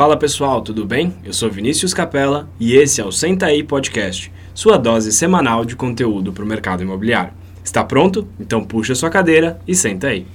Fala pessoal, tudo bem? Eu sou Vinícius Capella e esse é o Senta aí Podcast, sua dose semanal de conteúdo para o mercado imobiliário. Está pronto? Então puxa sua cadeira e senta aí.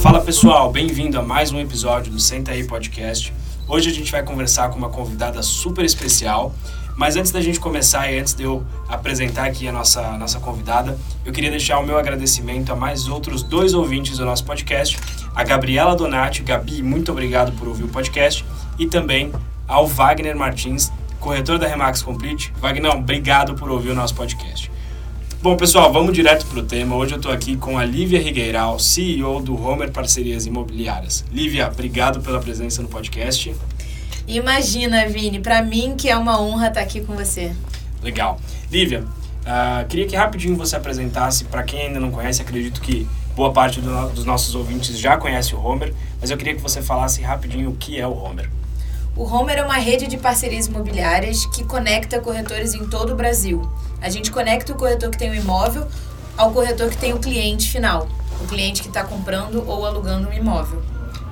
Fala pessoal, bem-vindo a mais um episódio do Senta aí Podcast. Hoje a gente vai conversar com uma convidada super especial. Mas antes da gente começar e antes de eu apresentar aqui a nossa, nossa convidada, eu queria deixar o meu agradecimento a mais outros dois ouvintes do nosso podcast, a Gabriela Donati. Gabi, muito obrigado por ouvir o podcast. E também ao Wagner Martins, corretor da Remax Complete. Wagner, obrigado por ouvir o nosso podcast. Bom, pessoal, vamos direto para o tema. Hoje eu estou aqui com a Lívia Rigueiral, CEO do Homer Parcerias Imobiliárias. Lívia, obrigado pela presença no podcast. Imagina, Vini, para mim que é uma honra estar aqui com você. Legal. Lívia, uh, queria que rapidinho você apresentasse, para quem ainda não conhece, acredito que boa parte do, dos nossos ouvintes já conhece o Homer, mas eu queria que você falasse rapidinho o que é o Homer. O Homer é uma rede de parcerias imobiliárias que conecta corretores em todo o Brasil. A gente conecta o corretor que tem o imóvel ao corretor que tem o cliente final, o cliente que está comprando ou alugando um imóvel.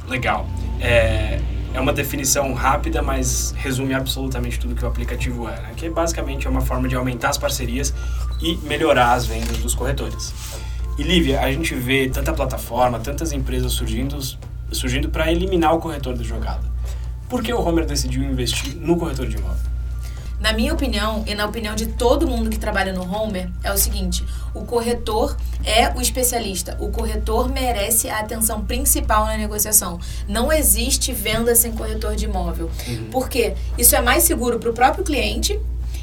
Legal. É, é uma definição rápida, mas resume absolutamente tudo que o aplicativo é, né? que basicamente é uma forma de aumentar as parcerias e melhorar as vendas dos corretores. E Lívia, a gente vê tanta plataforma, tantas empresas surgindo, surgindo para eliminar o corretor da jogada. Por que o Homer decidiu investir no corretor de imóvel? Na minha opinião, e na opinião de todo mundo que trabalha no Homer, é o seguinte: o corretor é o especialista. O corretor merece a atenção principal na negociação. Não existe venda sem corretor de imóvel. Uhum. Por quê? Isso é mais seguro para o próprio cliente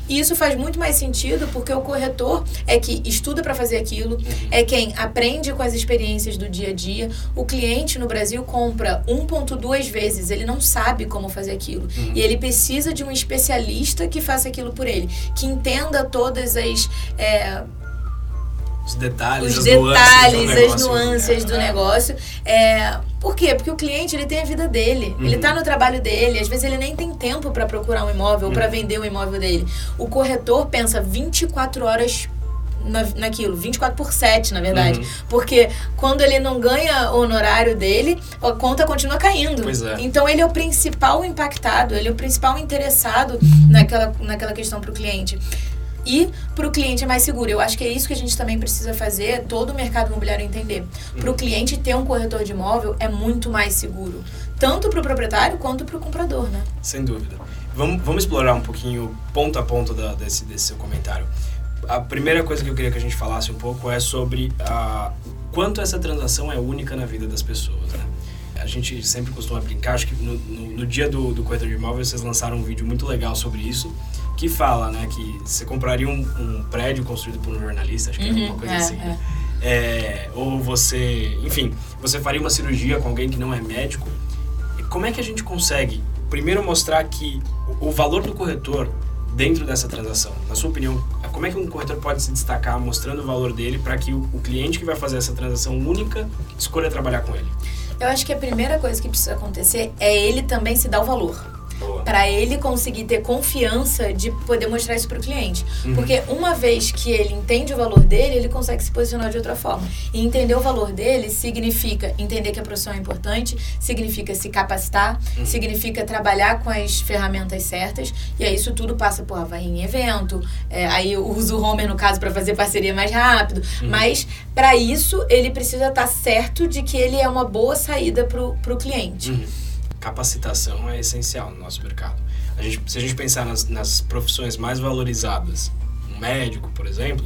e isso faz muito mais sentido porque o corretor é que estuda para fazer aquilo, uhum. é quem aprende com as experiências do dia a dia. O cliente no Brasil compra 1,2 vezes, ele não sabe como fazer aquilo. Uhum. E ele precisa de um especialista que faça aquilo por ele, que entenda todas as. É, os detalhes, os detalhes, as nuances do negócio. É, por quê? Porque o cliente ele tem a vida dele, uhum. ele está no trabalho dele, às vezes ele nem tem tempo para procurar um imóvel ou para uhum. vender o um imóvel dele. O corretor pensa 24 horas na, naquilo, 24 por 7, na verdade. Uhum. Porque quando ele não ganha o honorário dele, a conta continua caindo. É. Então ele é o principal impactado, ele é o principal interessado naquela, naquela questão para o cliente e para o cliente é mais seguro. Eu acho que é isso que a gente também precisa fazer, todo o mercado imobiliário entender. Para o cliente ter um corretor de imóvel é muito mais seguro, tanto para o proprietário quanto para o comprador, né? Sem dúvida. Vamos, vamos explorar um pouquinho, ponto a ponto, da, desse, desse seu comentário. A primeira coisa que eu queria que a gente falasse um pouco é sobre a, quanto essa transação é única na vida das pessoas, né? A gente sempre costuma brincar, acho que no, no, no dia do, do corretor de imóvel vocês lançaram um vídeo muito legal sobre isso, que fala, né, que você compraria um, um prédio construído por um jornalista, acho que é uhum, é alguma coisa é, assim, né? é. É, ou você, enfim, você faria uma cirurgia com alguém que não é médico. Como é que a gente consegue, primeiro, mostrar que o, o valor do corretor dentro dessa transação? Na sua opinião, como é que um corretor pode se destacar mostrando o valor dele para que o cliente que vai fazer essa transação única escolha trabalhar com ele? Eu acho que a primeira coisa que precisa acontecer é ele também se dar o valor para ele conseguir ter confiança de poder mostrar isso para o cliente. Uhum. Porque uma vez que ele entende o valor dele, ele consegue se posicionar de outra forma. E entender o valor dele significa entender que a profissão é importante, significa se capacitar, uhum. significa trabalhar com as ferramentas certas. E aí isso tudo passa por vai em evento, é, aí eu uso o Homer no caso para fazer parceria mais rápido. Uhum. Mas para isso ele precisa estar tá certo de que ele é uma boa saída para o cliente. Capacitação é essencial no nosso mercado. A gente, se a gente pensar nas, nas profissões mais valorizadas, um médico, por exemplo,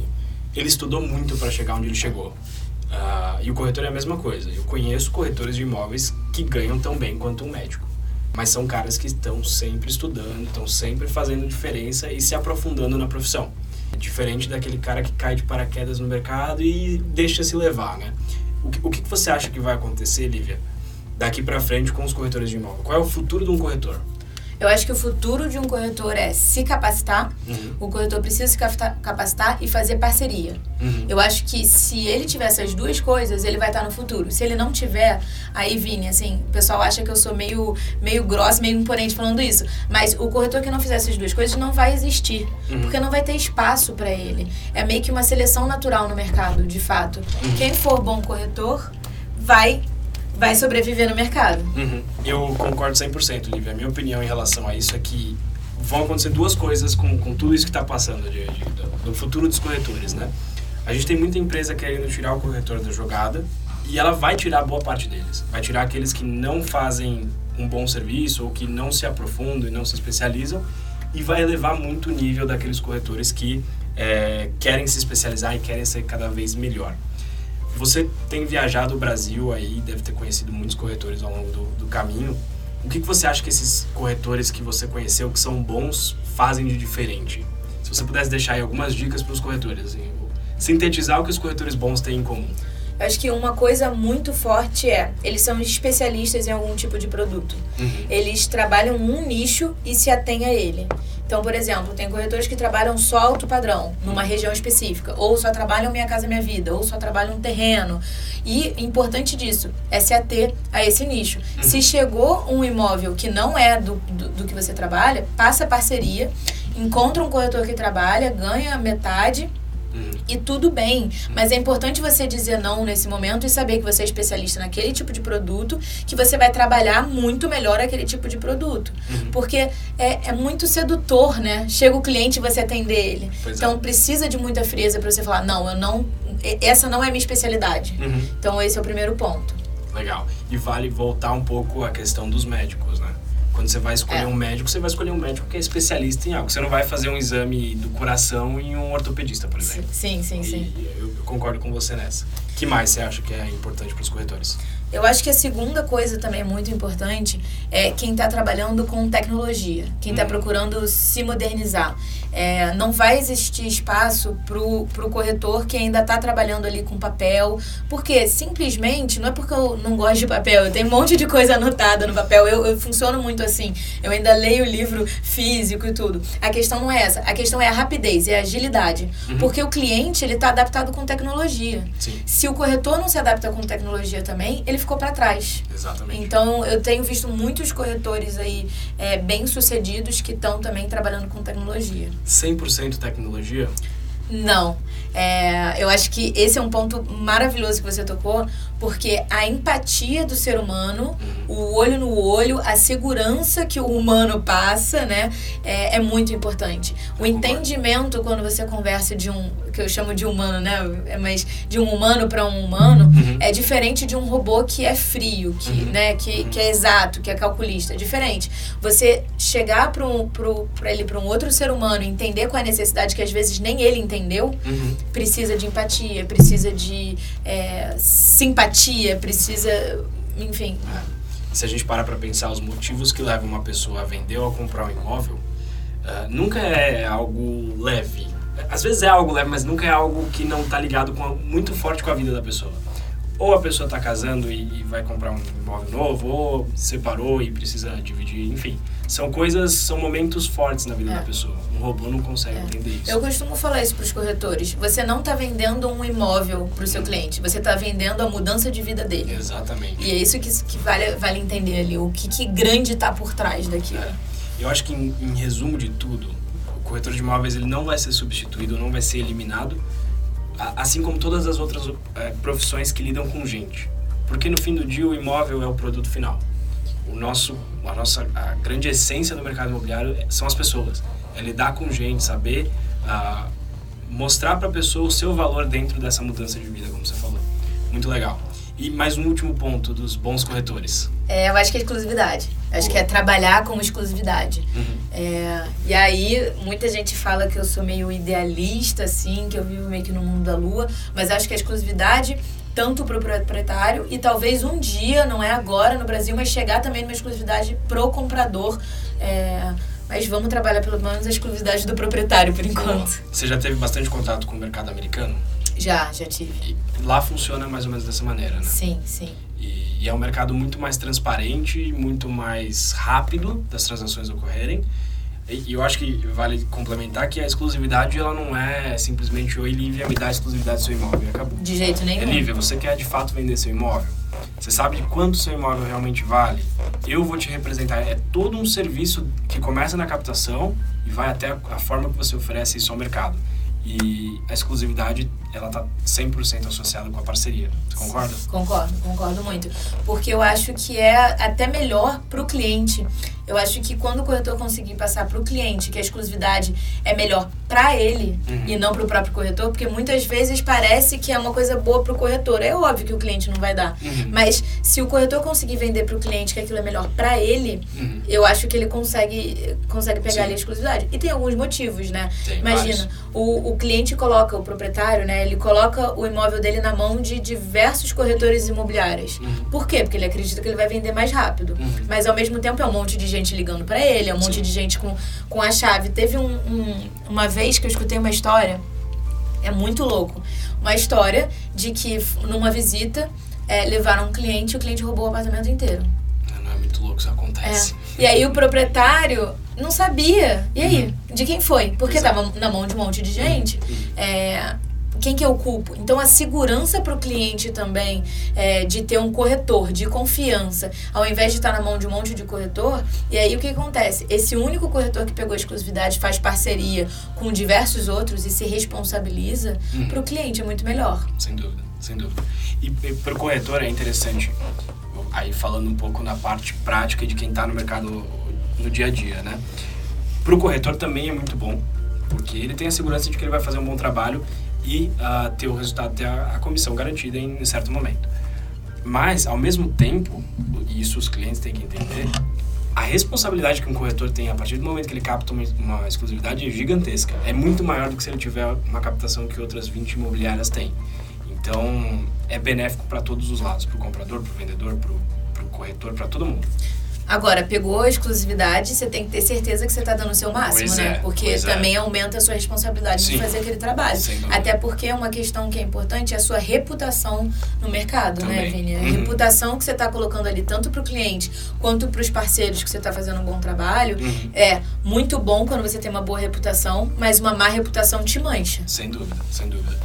ele estudou muito para chegar onde ele chegou. Uh, e o corretor é a mesma coisa. Eu conheço corretores de imóveis que ganham tão bem quanto um médico. Mas são caras que estão sempre estudando, estão sempre fazendo diferença e se aprofundando na profissão. É diferente daquele cara que cai de paraquedas no mercado e deixa se levar, né? O que, o que você acha que vai acontecer, Lívia, daqui para frente com os corretores de imóvel? Qual é o futuro de um corretor? Eu acho que o futuro de um corretor é se capacitar. Uhum. O corretor precisa se capacitar e fazer parceria. Uhum. Eu acho que se ele tiver essas duas coisas, ele vai estar no futuro. Se ele não tiver, aí, Vini, assim, o pessoal acha que eu sou meio, meio grossa, meio imponente falando isso. Mas o corretor que não fizer essas duas coisas não vai existir. Uhum. Porque não vai ter espaço para ele. É meio que uma seleção natural no mercado, de fato. Uhum. Quem for bom corretor vai vai sobreviver no mercado. Uhum. Eu concordo 100%, Lívia. A minha opinião em relação a isso é que vão acontecer duas coisas com, com tudo isso que está passando de, de, do, do futuro dos corretores, né? A gente tem muita empresa querendo tirar o corretor da jogada e ela vai tirar boa parte deles. Vai tirar aqueles que não fazem um bom serviço ou que não se aprofundam e não se especializam e vai elevar muito o nível daqueles corretores que é, querem se especializar e querem ser cada vez melhor. Você tem viajado o Brasil aí, deve ter conhecido muitos corretores ao longo do, do caminho. O que, que você acha que esses corretores que você conheceu, que são bons, fazem de diferente? Se você pudesse deixar aí algumas dicas para os corretores, assim, sintetizar o que os corretores bons têm em comum. Eu acho que uma coisa muito forte é, eles são especialistas em algum tipo de produto. Uhum. Eles trabalham num nicho e se atêm a ele. Então, por exemplo, tem corretores que trabalham só alto padrão, numa região específica, ou só trabalham Minha Casa Minha Vida, ou só trabalham terreno. E importante disso é se ater a esse nicho. Se chegou um imóvel que não é do, do, do que você trabalha, passa parceria, encontra um corretor que trabalha, ganha metade e tudo bem, mas é importante você dizer não nesse momento e saber que você é especialista naquele tipo de produto, que você vai trabalhar muito melhor aquele tipo de produto. Uhum. Porque é, é muito sedutor, né? Chega o cliente e você atender ele. Pois é. então precisa de muita frieza para você falar, não, eu não. Essa não é a minha especialidade. Uhum. Então esse é o primeiro ponto. Legal. E vale voltar um pouco à questão dos médicos, né? Quando você vai escolher É. um médico, você vai escolher um médico que é especialista em algo. Você não vai fazer um exame do coração em um ortopedista, por exemplo. Sim, sim, sim. E eu, eu concordo com você nessa. O que mais você acha que é importante para os corretores? Eu acho que a segunda coisa também muito importante é quem está trabalhando com tecnologia, quem está Hum. procurando se modernizar. É, não vai existir espaço pro, pro corretor que ainda está trabalhando ali com papel, porque simplesmente, não é porque eu não gosto de papel, eu tenho um monte de coisa anotada no papel, eu, eu funciono muito assim, eu ainda leio o livro físico e tudo. A questão não é essa, a questão é a rapidez, é a agilidade, Uhum. porque o cliente ele está adaptado com tecnologia. Sim, Se o corretor não se adapta com tecnologia também, ele ficou para trás. exatamente. Então, eu tenho visto muitos corretores aí é, bem-sucedidos que estão também trabalhando com tecnologia. 100% tecnologia? Não. É, eu acho que esse é um ponto maravilhoso que você tocou, porque a empatia do ser humano, o olho no olho, a segurança que o humano passa, né, é, é muito importante. O entendimento quando você conversa de um, que eu chamo de humano, né, é, mas de um humano para um humano, Uhum. é diferente de um robô que é frio, que, Uhum. né, que, que é exato, que é calculista. É diferente. Você chegar para um, pro, pra ele, para um outro ser humano, entender qual é a necessidade que às vezes nem ele entendeu, Uhum. Precisa de empatia, precisa de é, simpatia, precisa. Enfim. Se a gente parar para pensar os motivos que levam uma pessoa a vender ou a comprar um imóvel, ah, nunca é algo leve. Às vezes é algo leve, mas nunca é algo que não tá ligado com muito forte com a vida da pessoa. Ou a pessoa tá casando e, e vai comprar um imóvel novo, ou separou e precisa dividir, enfim. São coisas, são momentos fortes na vida É. da pessoa. Um robô não consegue entender isso. Eu costumo falar isso para os corretores. Você não está vendendo um imóvel para o seu cliente, você está vendendo a mudança de vida dele. Exatamente. E é isso que, que vale, vale entender ali, o que, que grande está por trás daquilo. É. Eu acho que, em, em resumo de tudo, o corretor de imóveis ele não vai ser substituído, não vai ser eliminado, assim como todas as outras é, profissões que lidam com gente. Porque no fim do dia o imóvel é o produto final. O nosso, a nossa a grande essência do mercado imobiliário são as pessoas. É lidar com gente, saber ah, mostrar para a pessoa o seu valor dentro dessa mudança de vida, como você falou. Muito legal. E mais um último ponto dos bons corretores. É, eu acho que é exclusividade. Eu Acho que é trabalhar com exclusividade. Uhum. É, e aí, muita gente fala que eu sou meio idealista, assim, que eu vivo meio que no mundo da lua, mas acho que a exclusividade, tanto pro proprietário, e talvez um dia, não é agora no Brasil, mas chegar também numa exclusividade pro comprador. É, mas vamos trabalhar pelo menos a exclusividade do proprietário por enquanto. Você já teve bastante contato com o mercado americano? Já, já tive. E lá funciona mais ou menos dessa maneira, né? Sim, sim. E, e é um mercado muito mais transparente, muito mais rápido das transações ocorrerem. E, eu acho que vale complementar que a exclusividade ela não é simplesmente oi Lívia me dá a exclusividade do seu imóvel e acabou. De jeito É nenhum. Lívia, você quer de fato vender seu imóvel? Você sabe de quanto seu imóvel realmente vale? Eu vou te representar. É todo um serviço que começa na captação e vai até a forma que você oferece isso ao mercado. E a exclusividade, ela tá 100% associada com a parceria. Você concorda? Concordo, concordo muito. Porque eu acho que é até melhor para o cliente. Eu acho que quando o corretor conseguir passar para o cliente que a exclusividade é melhor para ele uhum. e não para o próprio corretor, porque muitas vezes parece que é uma coisa boa para o corretor. É óbvio que o cliente não vai dar. Uhum. Mas se o corretor conseguir vender para o cliente que aquilo é melhor para ele, uhum. eu acho que ele consegue, consegue pegar Sim. ali a exclusividade. E tem alguns motivos, né? Tem Imagina, o, o cliente coloca, o proprietário, né? Ele coloca o imóvel dele na mão de diversos corretores imobiliários. Uhum. Por quê? Porque ele acredita que ele vai vender mais rápido. Uhum. Mas ao mesmo tempo é um monte de gente ligando para ele, é um Sim. monte de gente com, com a chave. Teve um, um, uma vez que eu escutei uma história, é muito louco, uma história de que numa visita é, levaram um cliente e o cliente roubou o apartamento inteiro. Não, é muito louco, isso acontece. É. E aí o proprietário não sabia. E aí? Uhum. De quem foi? Porque Exato. tava na mão de um monte de gente. Uhum. É, quem que eu culpo? Então a segurança para o cliente também é, de ter um corretor de confiança, ao invés de estar na mão de um monte de corretor. E aí o que acontece? Esse único corretor que pegou a exclusividade faz parceria com diversos outros e se responsabiliza uhum. para o cliente é muito melhor. Sem dúvida, sem dúvida. E, e para o corretor é interessante. Aí falando um pouco na parte prática de quem está no mercado no dia a dia, né? Para o corretor também é muito bom, porque ele tem a segurança de que ele vai fazer um bom trabalho e uh, ter o resultado, ter a, a comissão garantida em, em certo momento. Mas, ao mesmo tempo, e isso os clientes têm que entender, a responsabilidade que um corretor tem a partir do momento que ele capta uma, uma, exclusividade é gigantesca. É muito maior do que se ele tiver uma captação que outras 20 imobiliárias têm. Então, é benéfico para todos os lados, para o comprador, para o vendedor, para o corretor, para todo mundo. Agora, pegou a exclusividade, você tem que ter certeza que você está dando o seu máximo, pois né? É, porque também é. aumenta a sua responsabilidade Sim, de fazer aquele trabalho. Até porque é uma questão que é importante é a sua reputação no mercado, né, também. né, Vini? A uhum. reputação que você está colocando ali, tanto para o cliente quanto para os parceiros que você está fazendo um bom trabalho, uhum. é muito bom quando você tem uma boa reputação, mas uma má reputação te mancha. Sem dúvida, sem dúvida.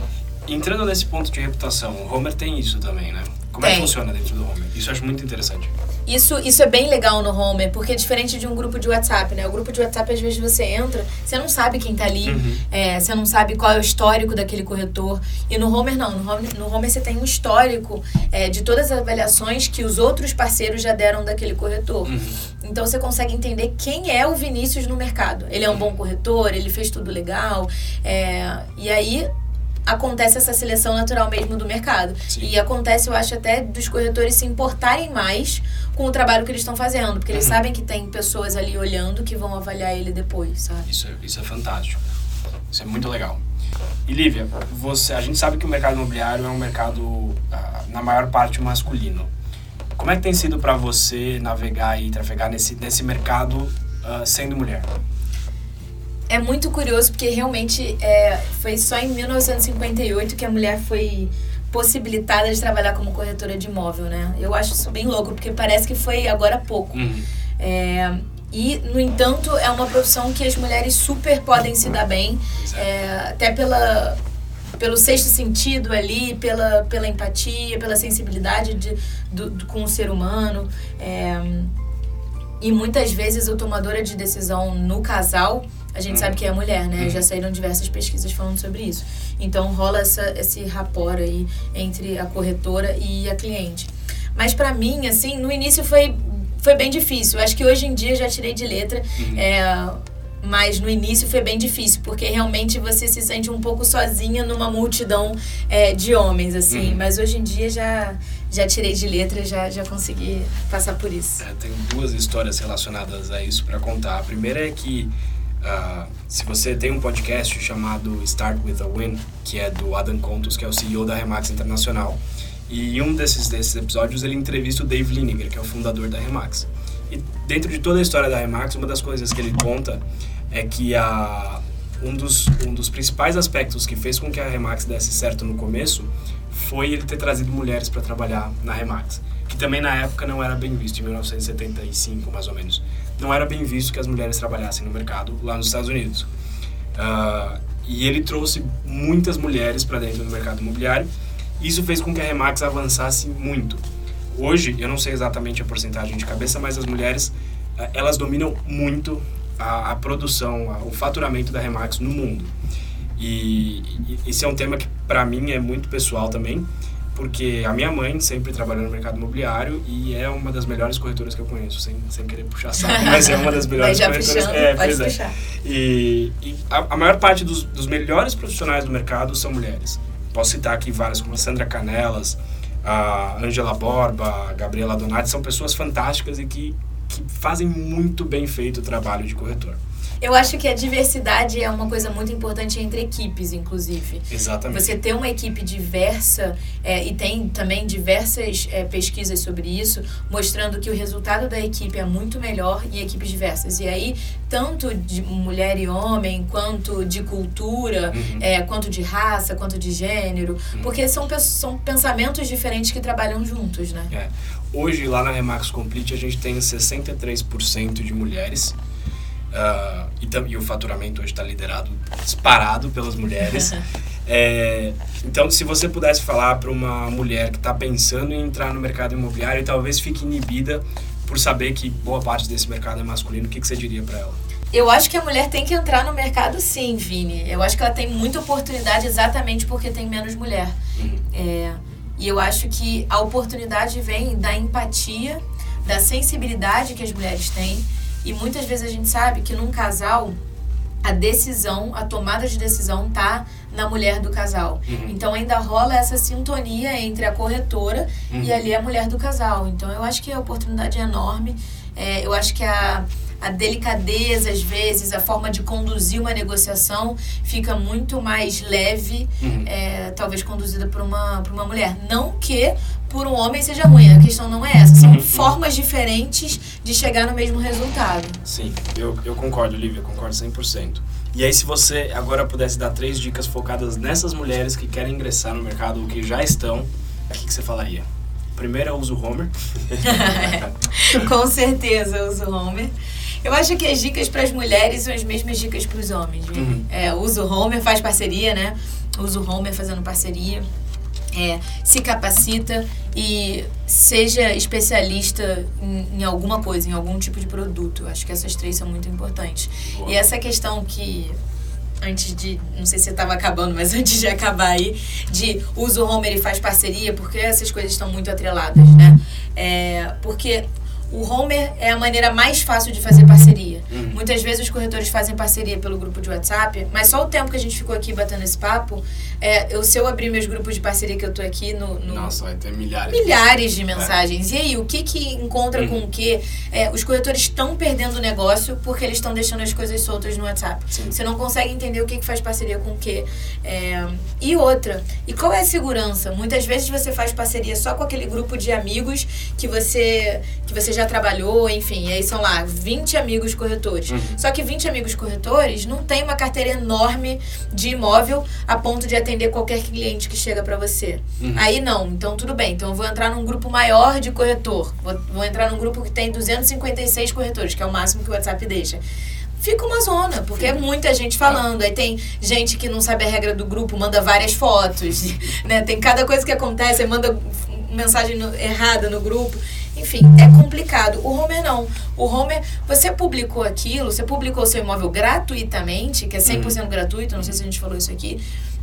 Entrando nesse ponto de reputação, o Homer tem isso também, né? Como tem. é que funciona dentro do Homer? Isso eu acho muito interessante. Isso, isso é bem legal no Homer, porque é diferente de um grupo de WhatsApp, né? O grupo de WhatsApp, às vezes, você entra, você não sabe quem tá ali, uhum. é, você não sabe qual é o histórico daquele corretor. E no Homer, não. No Homer, no Homer você tem um histórico é, de todas as avaliações que os outros parceiros já deram daquele corretor. Uhum. Então, você consegue entender quem é o Vinícius no mercado. Ele é um bom corretor, ele fez tudo legal. É, e aí, acontece essa seleção natural mesmo do mercado. Sim. E acontece, eu acho, até dos corretores se importarem mais com o trabalho que eles estão fazendo, porque eles uhum. sabem que tem pessoas ali olhando que vão avaliar ele depois, sabe? Isso é, isso é fantástico. Isso é muito legal. E Lívia, você, a gente sabe que o mercado imobiliário é um mercado, uh, na maior parte, masculino. Como é que tem sido para você navegar e trafegar nesse, nesse mercado uh, sendo mulher? É muito curioso porque realmente é, foi só em 1958 que a mulher foi possibilitada de trabalhar como corretora de imóvel, né? Eu acho isso bem louco, porque parece que foi agora há pouco. Uhum. É, e, no entanto, é uma profissão que as mulheres super podem se dar bem, é, até pela, pelo sexto sentido ali, pela, pela empatia, pela sensibilidade de, do, do com o ser humano. É, e muitas vezes o tomadora de decisão no casal a gente sabe que é mulher, né? Uhum. Já saíram diversas pesquisas falando sobre isso. Então rola essa, esse rapor aí entre a corretora e a cliente. Mas para mim, assim, no início foi, foi bem difícil. Acho que hoje em dia já tirei de letra. Uhum. É, mas no início foi bem difícil, porque realmente você se sente um pouco sozinha numa multidão é, de homens, assim. Uhum. Mas hoje em dia já, já tirei de letra, já, já consegui passar por isso. É, tem duas histórias relacionadas a isso para contar. A primeira é que Uh, se você tem um podcast chamado Start With A Win, que é do Adam Contos, que é o CEO da Remax Internacional, e em um desses, desses episódios ele entrevista o Dave Liniger, que é o fundador da Remax. E dentro de toda a história da Remax, uma das coisas que ele conta é que a, um, dos, um dos principais aspectos que fez com que a Remax desse certo no começo foi ele ter trazido mulheres para trabalhar na Remax, que também na época não era bem visto, em 1975 mais ou menos não era bem visto que as mulheres trabalhassem no mercado lá nos Estados Unidos. Uh, e ele trouxe muitas mulheres para dentro do mercado imobiliário. Isso fez com que a Remax avançasse muito. Hoje, eu não sei exatamente a porcentagem de cabeça, mas as mulheres, uh, elas dominam muito a, a produção, a, o faturamento da Remax no mundo. E, e esse é um tema que para mim é muito pessoal também, porque a minha mãe sempre trabalhou no mercado imobiliário e é uma das melhores corretoras que eu conheço, sem, sem querer puxar saco, mas é uma das melhores corretoras. Puxando, é, pode pois puxar. é. E, e a, a, maior parte dos, dos melhores profissionais do mercado são mulheres. Posso citar aqui várias, como a Sandra Canelas, a Angela Borba, a Gabriela Donati, são pessoas fantásticas e que, que fazem muito bem feito o trabalho de corretor. Eu acho que a diversidade é uma coisa muito importante entre equipes, inclusive. Exatamente. Você ter uma equipe diversa, é, e tem também diversas é, pesquisas sobre isso, mostrando que o resultado da equipe é muito melhor em equipes diversas. E aí, tanto de mulher e homem, quanto de cultura, uhum. é, quanto de raça, quanto de gênero, uhum. porque são, são pensamentos diferentes que trabalham juntos, né? É. Hoje, lá na Remax Complete, a gente tem 63% de mulheres Uh, e, e, o faturamento hoje está liderado, disparado pelas mulheres. é, então, se você pudesse falar para uma mulher que está pensando em entrar no mercado imobiliário e talvez fique inibida por saber que boa parte desse mercado é masculino, o que, que você diria para ela? Eu acho que a mulher tem que entrar no mercado sim, Vini. Eu acho que ela tem muita oportunidade exatamente porque tem menos mulher. Uhum. É, e eu acho que a oportunidade vem da empatia, da sensibilidade que as mulheres têm e muitas vezes a gente sabe que num casal a decisão, a tomada de decisão tá na mulher do casal. Uhum. Então ainda rola essa sintonia entre a corretora uhum. e ali a mulher do casal. Então eu acho que a oportunidade é enorme. É, eu acho que a, a delicadeza, às vezes, a forma de conduzir uma negociação fica muito mais leve, uhum. é, talvez conduzida por uma, por uma mulher. Não que por um homem seja ruim, a questão não é essa. São uhum. formas diferentes de chegar no mesmo resultado. Sim, eu, eu concordo, Lívia, concordo 100%. E aí, se você agora pudesse dar três dicas focadas nessas mulheres que querem ingressar no mercado ou que já estão, o que, que você falaria? Primeiro, eu uso o Homer. Com certeza, eu uso o Homer. Eu acho que as dicas para as mulheres são as mesmas dicas para os homens. Uhum. É, usa o Homer, faz parceria, né? Usa o Homer fazendo parceria é, se capacita e seja especialista em, em, alguma coisa, em algum tipo de produto. Acho que essas três são muito importantes. Boa. E essa questão que antes de, não sei se estava acabando, mas antes de acabar aí, de usa o Homer e faz parceria, porque essas coisas estão muito atreladas, né? É, porque o Homer é a maneira mais fácil de fazer parceria. Uhum. Muitas vezes os corretores fazem parceria pelo grupo de WhatsApp, mas só o tempo que a gente ficou aqui batendo esse papo, é, eu, se eu abrir meus grupos de parceria que eu tô aqui no. no Nossa, vai ter milhares. Milhares de mensagens. É. E aí, o que que encontra uhum. com o que? É, os corretores estão perdendo o negócio porque eles estão deixando as coisas soltas no WhatsApp. Sim. Você não consegue entender o que, que faz parceria com o que. É, e outra, e qual é a segurança? Muitas vezes você faz parceria só com aquele grupo de amigos que você, que você já trabalhou, enfim, aí são lá 20 amigos corretores. Uhum. Só que 20 amigos corretores não tem uma carteira enorme de imóvel a ponto de atender qualquer cliente que chega para você. Uhum. Aí não, então tudo bem. Então eu vou entrar num grupo maior de corretor. Vou, vou entrar num grupo que tem 256 corretores, que é o máximo que o WhatsApp deixa fica uma zona, porque é muita gente falando. Aí tem gente que não sabe a regra do grupo, manda várias fotos, né? Tem cada coisa que acontece, aí manda mensagem no, errada no grupo. Enfim, é complicado. O Homer não. O Homer, você publicou aquilo, você publicou seu imóvel gratuitamente, que é 100% uhum. gratuito, não sei se a gente falou isso aqui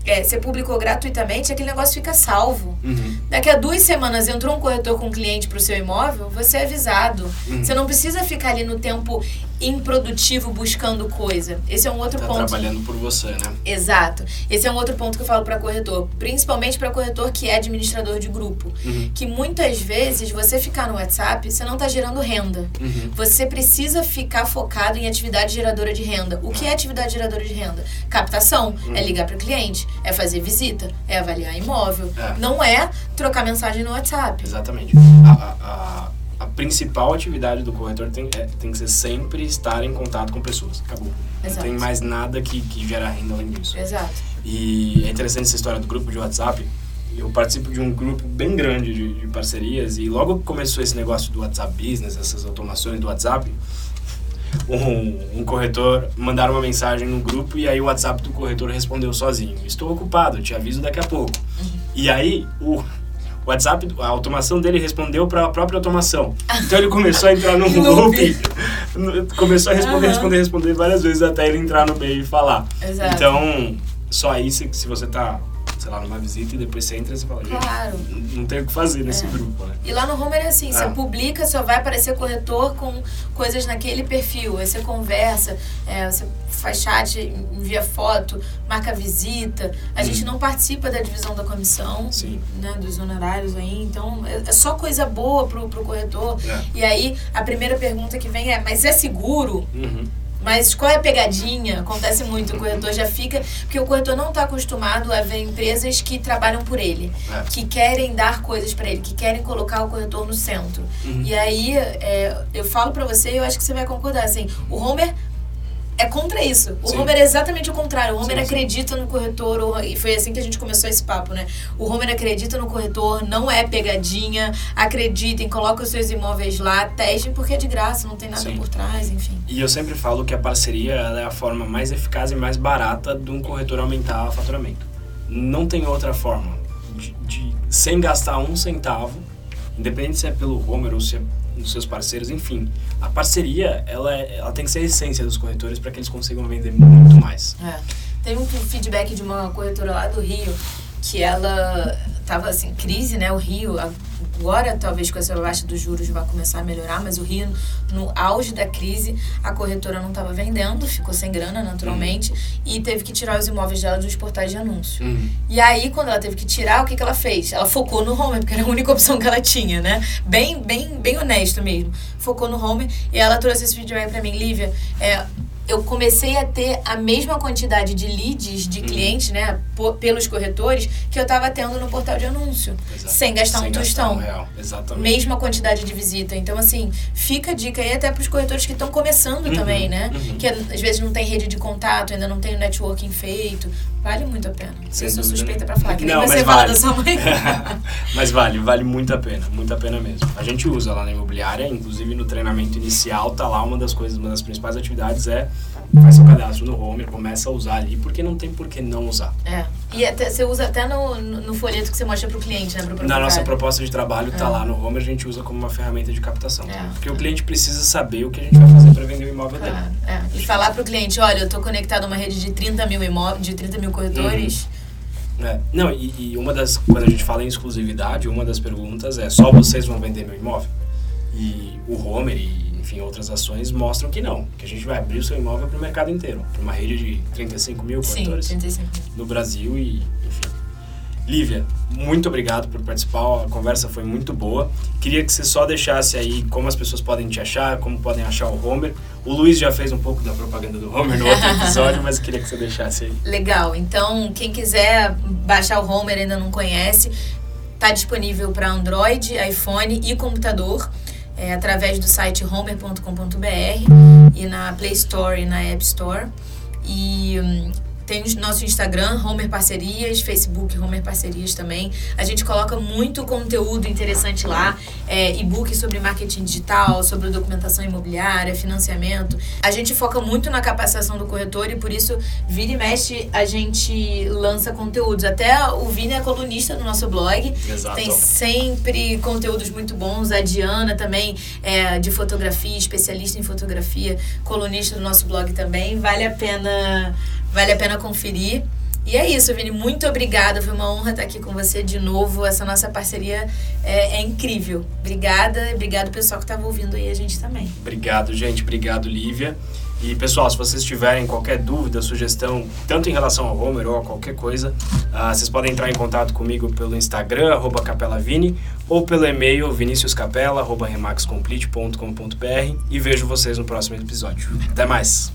é, você publicou gratuitamente, aquele negócio fica salvo. Uhum. Daqui a duas semanas entrou um corretor com um cliente para o seu imóvel, você é avisado. Uhum. Você não precisa ficar ali no tempo improdutivo buscando coisa. Esse é um outro tá ponto. trabalhando por você, né? Exato. Esse é um outro ponto que eu falo para corretor, principalmente para corretor que é administrador de grupo, uhum. que muitas vezes você ficar no WhatsApp, você não está gerando renda. Uhum. Você precisa ficar focado em atividade geradora de renda. O que é atividade geradora de renda? Captação, é uhum. ligar para o cliente, é fazer visita, é avaliar imóvel. É. Não é trocar mensagem no WhatsApp. Exatamente. A, a, a principal atividade do corretor tem, é, tem que ser sempre estar em contato com pessoas. Acabou. Exato. Não tem mais nada que, que gera renda além disso. Exato. E é interessante essa história do grupo de WhatsApp. Eu participo de um grupo bem grande de, de parcerias e logo que começou esse negócio do WhatsApp Business, essas automações do WhatsApp, um, um, corretor mandaram uma mensagem no grupo e aí o WhatsApp do corretor respondeu sozinho: Estou ocupado, te aviso daqui a pouco. Uhum. E aí o WhatsApp, a automação dele respondeu para a própria automação. Então ele começou a entrar num loop, começou a responder, uhum. responder, responder várias vezes até ele entrar no meio e falar. Exato. Então só aí se, se você tá sei lá, numa visita e depois você entra e você fala, Claro. não tem o que fazer nesse É. grupo, né? E lá no Homer é assim, você Ah. publica, só vai aparecer corretor com coisas naquele perfil. Aí você conversa, é, você faz chat, envia foto, marca visita. A gente não participa da divisão da comissão, Hum. Sim. né, dos honorários aí. Então, é, é só coisa boa pro, pro corretor. É. E aí, a primeira pergunta que vem é, mas é seguro? Uhum. Mas qual é a pegadinha? Acontece muito, o corretor já fica. Porque o corretor não está acostumado a ver empresas que trabalham por ele, É. que querem dar coisas para ele, que querem colocar o corretor no centro. Uhum. E aí, é, eu falo para você e eu acho que você vai concordar. Assim, o Homer é contra isso. O Sim. Homer é exatamente o contrário. O Homer Sim, acredita no corretor, e foi assim que a gente começou esse papo, né? O Homer acredita no corretor, não é pegadinha, acreditem, coloca os seus imóveis lá, testem, porque é de graça, não tem nada Sim. por trás, enfim. E eu sempre falo que a parceria é a forma mais eficaz e mais barata de um corretor aumentar o faturamento. Não tem outra forma. De, de- sem gastar um centavo, independente se é pelo Homer ou se é dos seus parceiros, enfim. A parceria, ela, é- ela tem que ser a essência dos corretores para que eles consigam vender muito mais. É. Teve um feedback de uma corretora lá do Rio que ela tava assim, crise, né? O Rio, agora talvez com essa baixa dos juros vai começar a melhorar, mas o Rio, no auge da crise, a corretora não estava vendendo, ficou sem grana naturalmente, e teve que tirar os imóveis dela dos portais de anúncio. Uhum. E aí, quando ela teve que tirar, o que, que ela fez? Ela focou no home, porque era a única opção que ela tinha, né? Bem, bem, bem honesto mesmo. Focou no home e ela trouxe esse feedback pra mim, Lívia. É, eu comecei a ter a mesma quantidade de leads de Uhum. clientes, né, pelos corretores, que eu tava tendo no portal de anúncio. Exato. Sem gastar Sem um tostão. um. Mesma quantidade de visita. Então, assim, fica a dica aí até pros corretores que estão começando Uhum, também, né? uhum. Que às vezes não tem rede de contato, ainda não tem o networking feito. Vale muito a pena. Sem eu sou suspeita nenhuma. pra falar, que nem Não, você mas fala vale. da sua mãe. Mas vale, vale muito a pena, muito a pena mesmo. A gente usa lá na imobiliária, inclusive no treinamento inicial, tá lá uma das coisas, uma das principais atividades é faz seu cadastro no Homer, começa a usar ali, porque não tem por que não usar. É. E até, você usa até no, no, folheto que você mostra pro cliente, né? Pro Na nossa proposta de trabalho, tá É. lá no Homer, a gente usa como uma ferramenta de captação. É. Porque o cliente precisa saber o que a gente vai fazer para vender o imóvel dele. É. E falar pro cliente, olha, eu tô conectado a uma rede de 30 mil imóveis, de 30 mil corretores. É. Não, e, e uma das. Quando a gente fala em exclusividade, uma das perguntas é: só vocês vão vender meu imóvel? E o Homer e, enfim, outras ações mostram que não, que a gente vai abrir o seu imóvel para o mercado inteiro, para uma rede de 35 mil Sim, corretores 35 mil. no Brasil e, enfim. Lívia, muito obrigado por participar, a conversa foi muito boa. Queria que você só deixasse aí como as pessoas podem te achar, como podem achar o Homer. O Luiz já fez um pouco da propaganda do Homer no outro episódio, mas queria que você deixasse aí. Legal. Então, quem quiser baixar o Homer e ainda não conhece, tá disponível para Android, iPhone e computador. é, através do site homer.com.br e na Play Store e na App Store. E hum, tem o nosso Instagram, Homer Parcerias, Facebook, Homer Parcerias também. A gente coloca muito conteúdo interessante lá, é, e-book sobre marketing digital, sobre documentação imobiliária, financiamento. A gente foca muito na capacitação do corretor e por isso, vira e mexe, a gente lança conteúdos. Até o Vini é colunista do nosso blog. Exato. Tem sempre conteúdos muito bons. A Diana também é de fotografia, especialista em fotografia, colunista do nosso blog também. Vale a pena, vale a pena conferir. E é isso, Vini. Muito obrigada. Foi uma honra estar aqui com você de novo. Essa nossa parceria é, é incrível. Obrigada. Obrigado, pessoal que estava ouvindo aí a gente também. Obrigado, gente. Obrigado, Lívia. E, pessoal, se vocês tiverem qualquer dúvida, sugestão, tanto em relação ao Homer ou a qualquer coisa, ah, vocês podem entrar em contato comigo pelo Instagram, capelavini, ou pelo e-mail viniciuscapela, arroba remaxcomplete.com.br e vejo vocês no próximo episódio. Até mais!